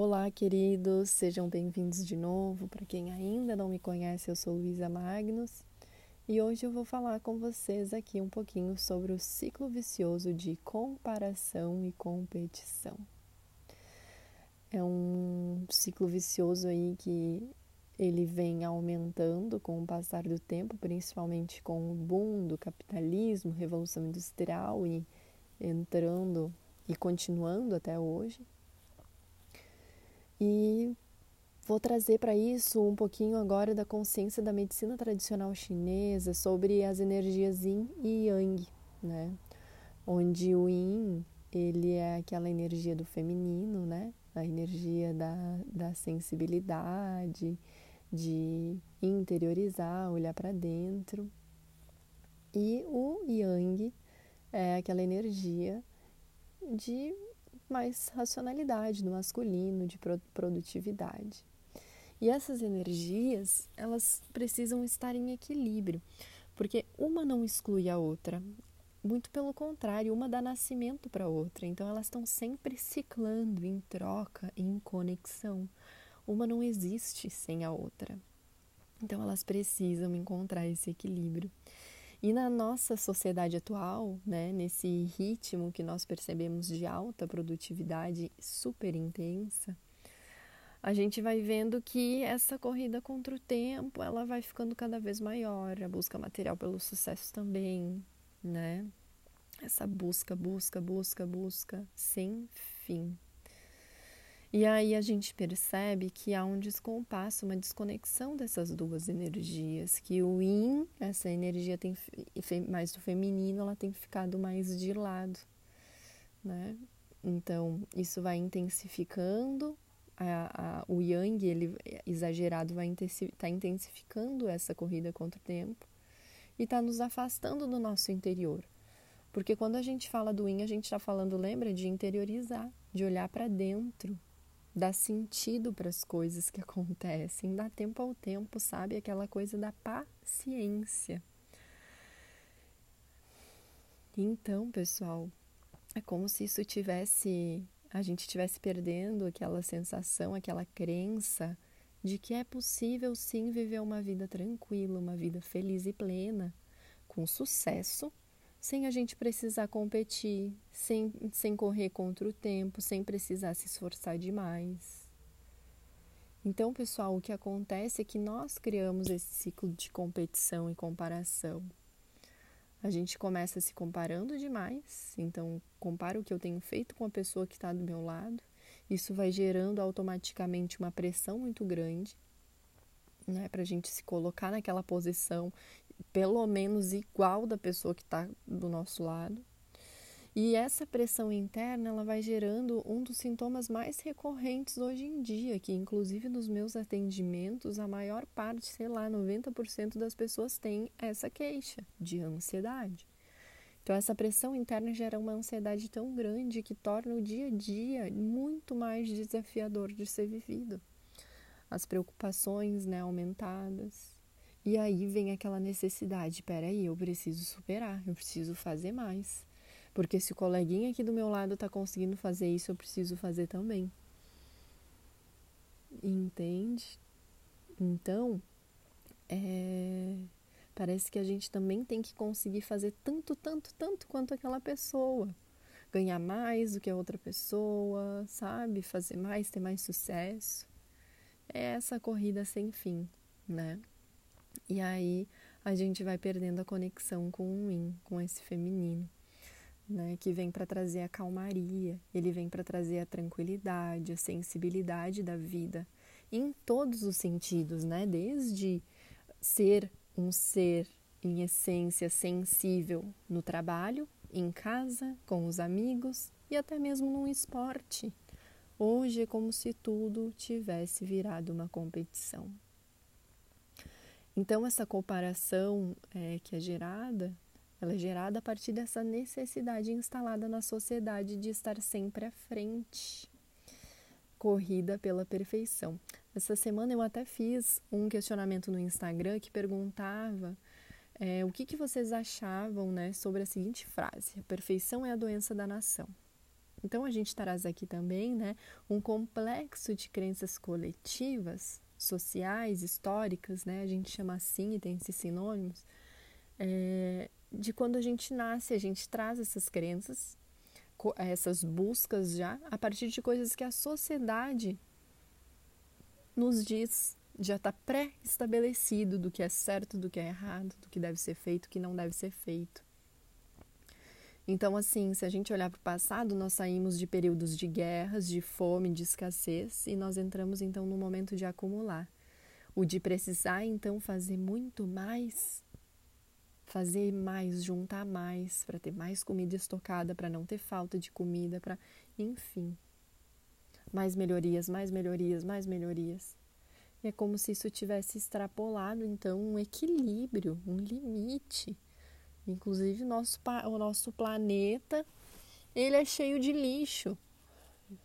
Olá, queridos, sejam bem-vindos de novo. Para quem ainda não me conhece, eu sou Luísa Magnus e hoje eu vou falar com vocês aqui um pouquinho sobre o ciclo vicioso de comparação e competição. É um ciclo vicioso aí que ele vem aumentando com o passar do tempo, principalmente com o boom do capitalismo, revolução industrial e entrando e continuando até hoje. E vou trazer para isso um pouquinho agora da consciência da medicina tradicional chinesa sobre as energias Yin e Yang, né? Onde o Yin, ele é aquela energia do feminino, né? A energia da, da sensibilidade, de interiorizar, olhar para dentro. E o Yang é aquela energia de mais racionalidade no masculino, de produtividade. E essas energias, elas precisam estar em equilíbrio, porque uma não exclui a outra. Muito pelo contrário, uma dá nascimento para a outra. Então elas estão sempre ciclando em troca, em conexão. Uma não existe sem a outra. Então elas precisam encontrar esse equilíbrio. E na nossa sociedade atual, né, nesse ritmo que nós percebemos de alta produtividade super intensa, a gente vai vendo que essa corrida contra o tempo, ela vai ficando cada vez maior, a busca material pelo sucesso também, né? Essa busca, busca, busca, busca sem fim. E aí a gente percebe que há um descompasso, uma desconexão dessas duas energias, que o yin, essa energia tem mais do feminino, ela tem ficado mais de lado, né? Então, isso vai intensificando a, a, o yang, ele exagerado, vai estar tá intensificando essa corrida contra o tempo e está nos afastando do nosso interior. Porque quando a gente fala do yin, a gente está falando, lembra, de interiorizar, de olhar para dentro, dar sentido para as coisas que acontecem, dar tempo ao tempo, sabe? Aquela coisa da paciência. Então, pessoal, é como se isso tivesse a gente estivesse perdendo aquela sensação, aquela crença de que é possível sim viver uma vida tranquila, uma vida feliz e plena, com sucesso sem a gente precisar competir, sem, sem correr contra o tempo, sem precisar se esforçar demais. Então, pessoal, o que acontece é que nós criamos esse ciclo de competição e comparação. A gente começa se comparando demais, então compara o que eu tenho feito com a pessoa que está do meu lado. Isso vai gerando automaticamente uma pressão muito grande, né, para a gente se colocar naquela posição pelo menos igual da pessoa que está do nosso lado. E essa pressão interna ela vai gerando um dos sintomas mais recorrentes hoje em dia, que inclusive nos meus atendimentos a maior parte, sei lá, 90% das pessoas tem essa queixa de ansiedade. Então essa pressão interna gera uma ansiedade tão grande que torna o dia a dia muito mais desafiador de ser vivido. As preocupações, né, aumentadas, e aí vem aquela necessidade: peraí, eu preciso superar, eu preciso fazer mais. Porque se o coleguinha aqui do meu lado está conseguindo fazer isso, eu preciso fazer também. Entende? Então, é, parece que a gente também tem que conseguir fazer tanto, tanto, tanto quanto aquela pessoa. Ganhar mais do que a outra pessoa, sabe? Fazer mais, ter mais sucesso. É essa corrida sem fim, né? E aí a gente vai perdendo a conexão com o yin, com esse feminino, né, que vem para trazer a calmaria, ele vem para trazer a tranquilidade, a sensibilidade da vida, em todos os sentidos, né, desde ser um ser em essência sensível no trabalho, em casa, com os amigos e até mesmo no esporte. Hoje é como se tudo tivesse virado uma competição. Então, essa comparação é, que é gerada, ela é gerada a partir dessa necessidade instalada na sociedade de estar sempre à frente, corrida pela perfeição. Essa semana eu até fiz um questionamento no Instagram que perguntava é, o que, que vocês achavam né, sobre a seguinte frase: a perfeição é a doença da nação. Então a gente traz aqui também né, um complexo de crenças coletivas, sociais, históricas, né, a gente chama assim e tem esses sinônimos, é, de quando a gente nasce, a gente traz essas crenças, essas buscas já, a partir de coisas que a sociedade nos diz, já está pré-estabelecido do que é certo, do que é errado, do que deve ser feito, do que não deve ser feito. Então, assim, se a gente olhar para o passado, nós saímos de períodos de guerras, de fome, de escassez, e nós entramos então no momento de acumular. O de precisar então fazer muito mais, fazer mais, juntar mais, para ter mais comida estocada, para não ter falta de comida, para. Enfim. Mais melhorias, mais melhorias, mais melhorias. É como se isso tivesse extrapolado, então, um equilíbrio, um limite Inclusive, nosso, o nosso planeta, ele é cheio de lixo,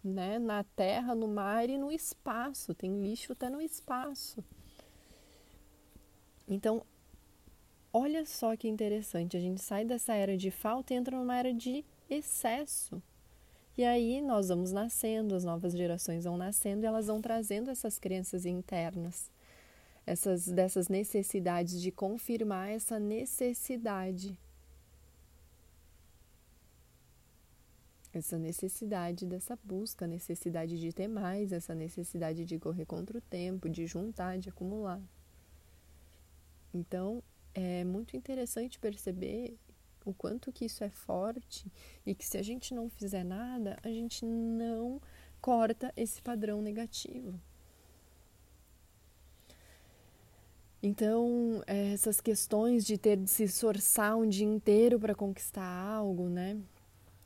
né? Na terra, no mar e no espaço. Tem lixo até no espaço. Então, olha só que interessante. A gente sai dessa era de falta e entra numa era de excesso. E aí nós vamos nascendo, as novas gerações vão nascendo e elas vão trazendo essas crenças internas essas, dessas necessidades, de confirmar essa necessidade. Essa necessidade dessa busca, necessidade de ter mais, essa necessidade de correr contra o tempo, de juntar, de acumular. Então, é muito interessante perceber o quanto que isso é forte e que se a gente não fizer nada, a gente não corta esse padrão negativo. Então, é, essas questões de ter de se esforçar um dia inteiro para conquistar algo, né?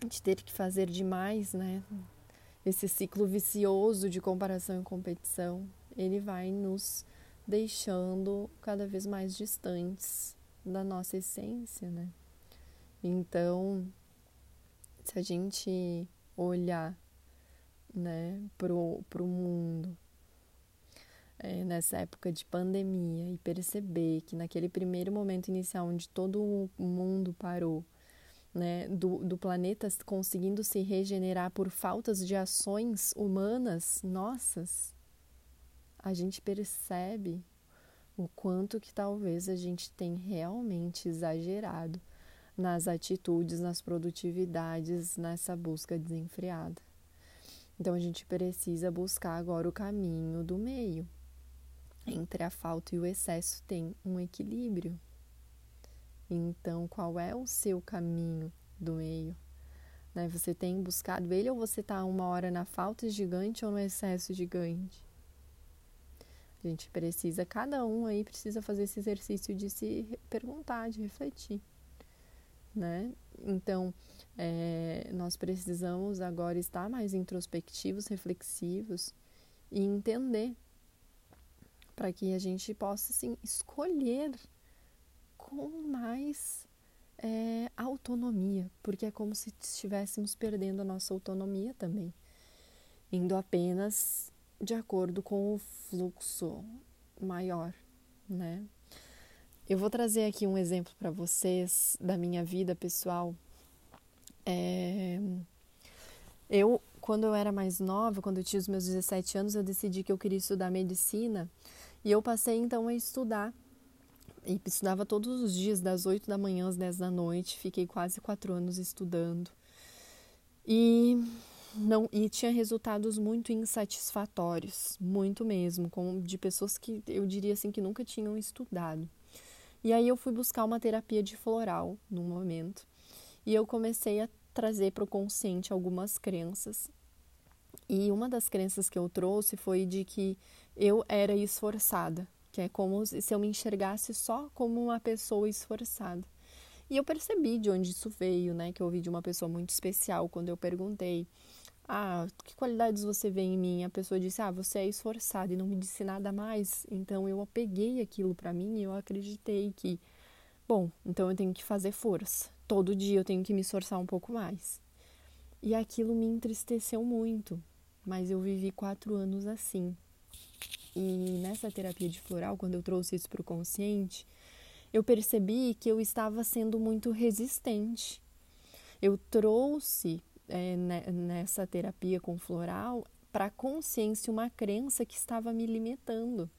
De ter que fazer demais, né? Esse ciclo vicioso de comparação e competição, ele vai nos deixando cada vez mais distantes da nossa essência, né? Então, se a gente olhar, né, pro, pro mundo é, nessa época de pandemia e perceber que naquele primeiro momento inicial onde todo o mundo parou, né, do, do planeta conseguindo se regenerar por faltas de ações humanas nossas, a gente percebe o quanto que talvez a gente tem realmente exagerado nas atitudes, nas produtividades, nessa busca desenfreada. Então a gente precisa buscar agora o caminho do meio entre a falta e o excesso tem um equilíbrio. Então, qual é o seu caminho do meio? Né? Você tem buscado ele ou você está uma hora na falta gigante ou no excesso gigante? A gente precisa, cada um aí precisa fazer esse exercício de se perguntar, de refletir, né? Então, é, nós precisamos agora estar mais introspectivos, reflexivos e entender para que a gente possa assim, escolher com mais é, autonomia, porque é como se estivéssemos perdendo a nossa autonomia também, indo apenas de acordo com o fluxo maior, né? Eu vou trazer aqui um exemplo para vocês da minha vida pessoal. É... Eu, quando eu era mais nova, quando eu tinha os meus 17 anos, eu decidi que eu queria estudar medicina e eu passei então a estudar. E estudava todos os dias, das 8 da manhã às 10 da noite. Fiquei quase quatro anos estudando. E não e tinha resultados muito insatisfatórios, muito mesmo, com de pessoas que eu diria assim que nunca tinham estudado. E aí eu fui buscar uma terapia de floral no momento. E eu comecei a trazer para o consciente algumas crenças. E uma das crenças que eu trouxe foi de que eu era esforçada, que é como se eu me enxergasse só como uma pessoa esforçada. E eu percebi de onde isso veio, né? Que eu ouvi de uma pessoa muito especial quando eu perguntei: Ah, que qualidades você vê em mim? A pessoa disse: Ah, você é esforçada e não me disse nada mais. Então eu peguei aquilo para mim e eu acreditei que, bom, então eu tenho que fazer força. Todo dia eu tenho que me esforçar um pouco mais. E aquilo me entristeceu muito, mas eu vivi quatro anos assim, e nessa terapia de floral, quando eu trouxe isso para o consciente, eu percebi que eu estava sendo muito resistente. Eu trouxe é, nessa terapia com floral para a consciência uma crença que estava me limitando.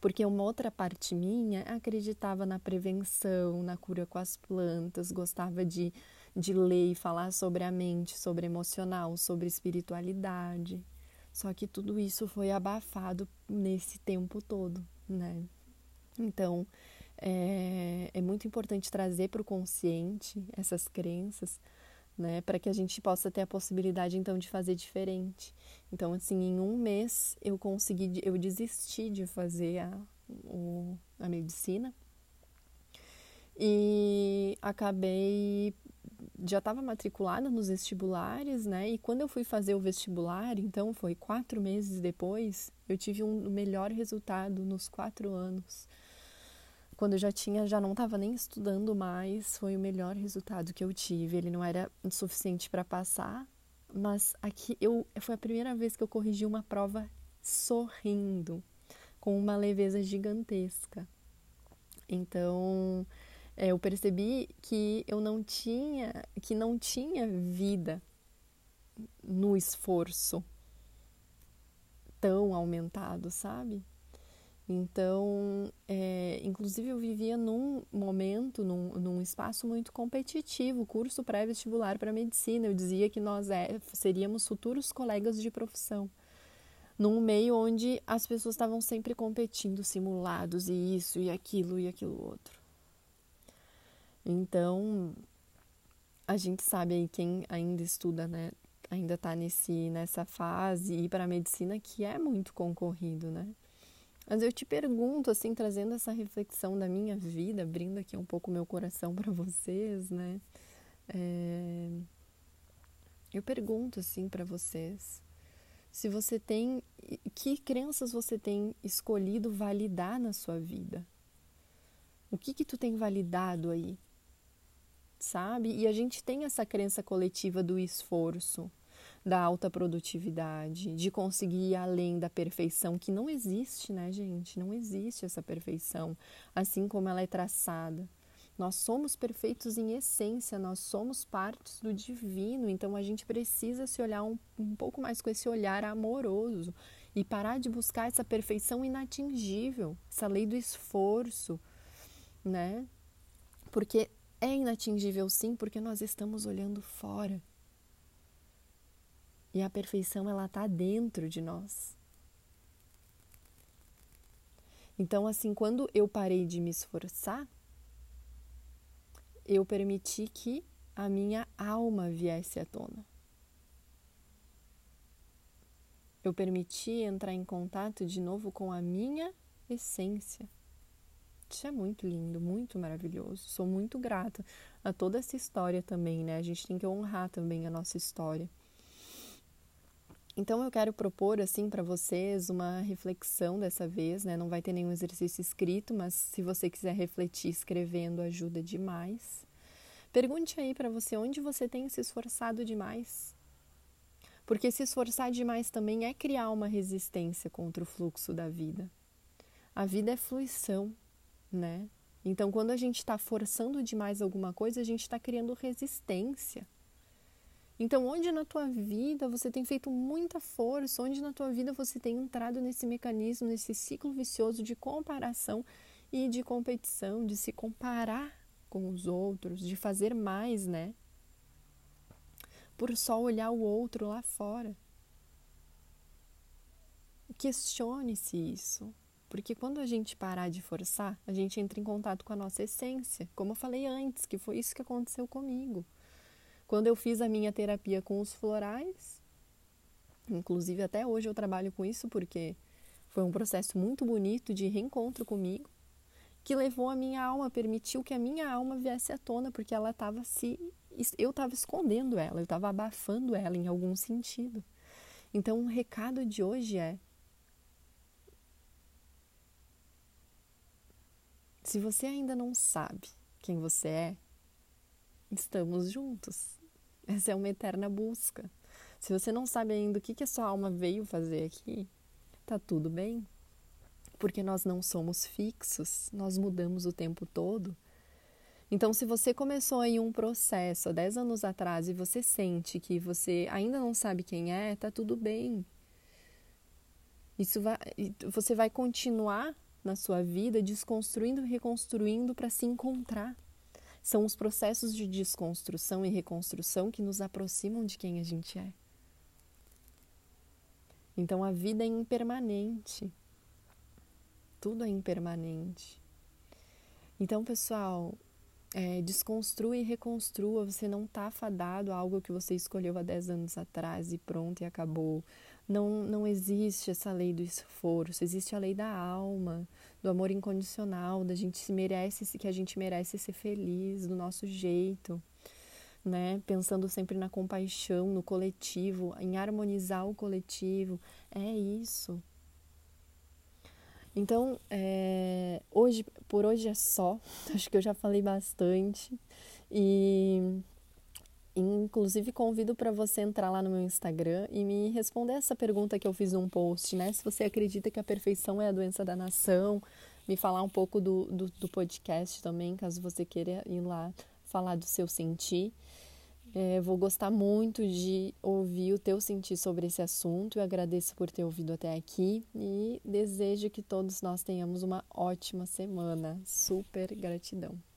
Porque uma outra parte minha acreditava na prevenção, na cura com as plantas, gostava de, de ler e falar sobre a mente, sobre emocional, sobre espiritualidade. Só que tudo isso foi abafado nesse tempo todo, né? Então, é, é muito importante trazer para o consciente essas crenças, né, para que a gente possa ter a possibilidade então de fazer diferente. Então, assim, em um mês eu consegui, eu desisti de fazer a, o, a medicina e acabei já estava matriculada nos vestibulares, né? E quando eu fui fazer o vestibular, então foi quatro meses depois, eu tive um melhor resultado nos quatro anos quando eu já tinha, já não estava nem estudando mais, foi o melhor resultado que eu tive. Ele não era suficiente para passar, mas aqui eu foi a primeira vez que eu corrigi uma prova sorrindo, com uma leveza gigantesca. Então, eu percebi que eu não tinha, que não tinha vida no esforço tão aumentado, sabe? Então, é, inclusive eu vivia num momento, num, num espaço muito competitivo, curso pré-vestibular para medicina. Eu dizia que nós é, seríamos futuros colegas de profissão, num meio onde as pessoas estavam sempre competindo, simulados, e isso, e aquilo, e aquilo outro. Então, a gente sabe aí, quem ainda estuda, né, ainda está nessa fase, ir para a medicina, que é muito concorrido, né? Mas eu te pergunto, assim, trazendo essa reflexão da minha vida, abrindo aqui um pouco meu coração para vocês, né? É... Eu pergunto, assim, para vocês, se você tem, que crenças você tem escolhido validar na sua vida? O que que tu tem validado aí? Sabe? E a gente tem essa crença coletiva do esforço, da alta produtividade, de conseguir ir além da perfeição, que não existe, né, gente? Não existe essa perfeição, assim como ela é traçada. Nós somos perfeitos em essência, nós somos partes do divino, então a gente precisa se olhar um, um pouco mais com esse olhar amoroso e parar de buscar essa perfeição inatingível, essa lei do esforço, né? Porque é inatingível sim, porque nós estamos olhando fora. E a perfeição ela está dentro de nós. Então, assim, quando eu parei de me esforçar, eu permiti que a minha alma viesse à tona. Eu permiti entrar em contato de novo com a minha essência. Isso é muito lindo, muito maravilhoso. Sou muito grata a toda essa história também, né? A gente tem que honrar também a nossa história. Então eu quero propor assim para vocês uma reflexão dessa vez, né? Não vai ter nenhum exercício escrito, mas se você quiser refletir escrevendo ajuda demais. Pergunte aí para você onde você tem se esforçado demais. Porque se esforçar demais também é criar uma resistência contra o fluxo da vida. A vida é fluição, né? Então, quando a gente está forçando demais alguma coisa, a gente está criando resistência. Então, onde na tua vida você tem feito muita força, onde na tua vida você tem entrado nesse mecanismo, nesse ciclo vicioso de comparação e de competição, de se comparar com os outros, de fazer mais, né? Por só olhar o outro lá fora. Questione-se isso. Porque quando a gente parar de forçar, a gente entra em contato com a nossa essência. Como eu falei antes, que foi isso que aconteceu comigo. Quando eu fiz a minha terapia com os florais, inclusive até hoje eu trabalho com isso porque foi um processo muito bonito de reencontro comigo, que levou a minha alma, permitiu que a minha alma viesse à tona, porque ela estava se eu estava escondendo ela, eu estava abafando ela em algum sentido. Então, o recado de hoje é: se você ainda não sabe quem você é, estamos juntos. Essa é uma eterna busca. Se você não sabe ainda o que, que a sua alma veio fazer aqui, tá tudo bem. Porque nós não somos fixos, nós mudamos o tempo todo. Então, se você começou aí um processo há 10 anos atrás e você sente que você ainda não sabe quem é, tá tudo bem. Isso vai, você vai continuar na sua vida desconstruindo e reconstruindo para se encontrar. São os processos de desconstrução e reconstrução que nos aproximam de quem a gente é. Então a vida é impermanente. Tudo é impermanente. Então, pessoal, é, desconstrua e reconstrua. Você não está fadado a algo que você escolheu há 10 anos atrás e pronto e acabou. Não, não existe essa lei do esforço, existe a lei da alma, do amor incondicional, da gente se merece, que a gente merece ser feliz do nosso jeito, né? Pensando sempre na compaixão, no coletivo, em harmonizar o coletivo. É isso. Então, é, hoje, por hoje é só. Acho que eu já falei bastante. E inclusive convido para você entrar lá no meu Instagram e me responder essa pergunta que eu fiz num post, né? Se você acredita que a perfeição é a doença da nação, me falar um pouco do, do, do podcast também, caso você queira ir lá falar do seu sentir. É, vou gostar muito de ouvir o teu sentir sobre esse assunto. Eu agradeço por ter ouvido até aqui e desejo que todos nós tenhamos uma ótima semana. Super gratidão.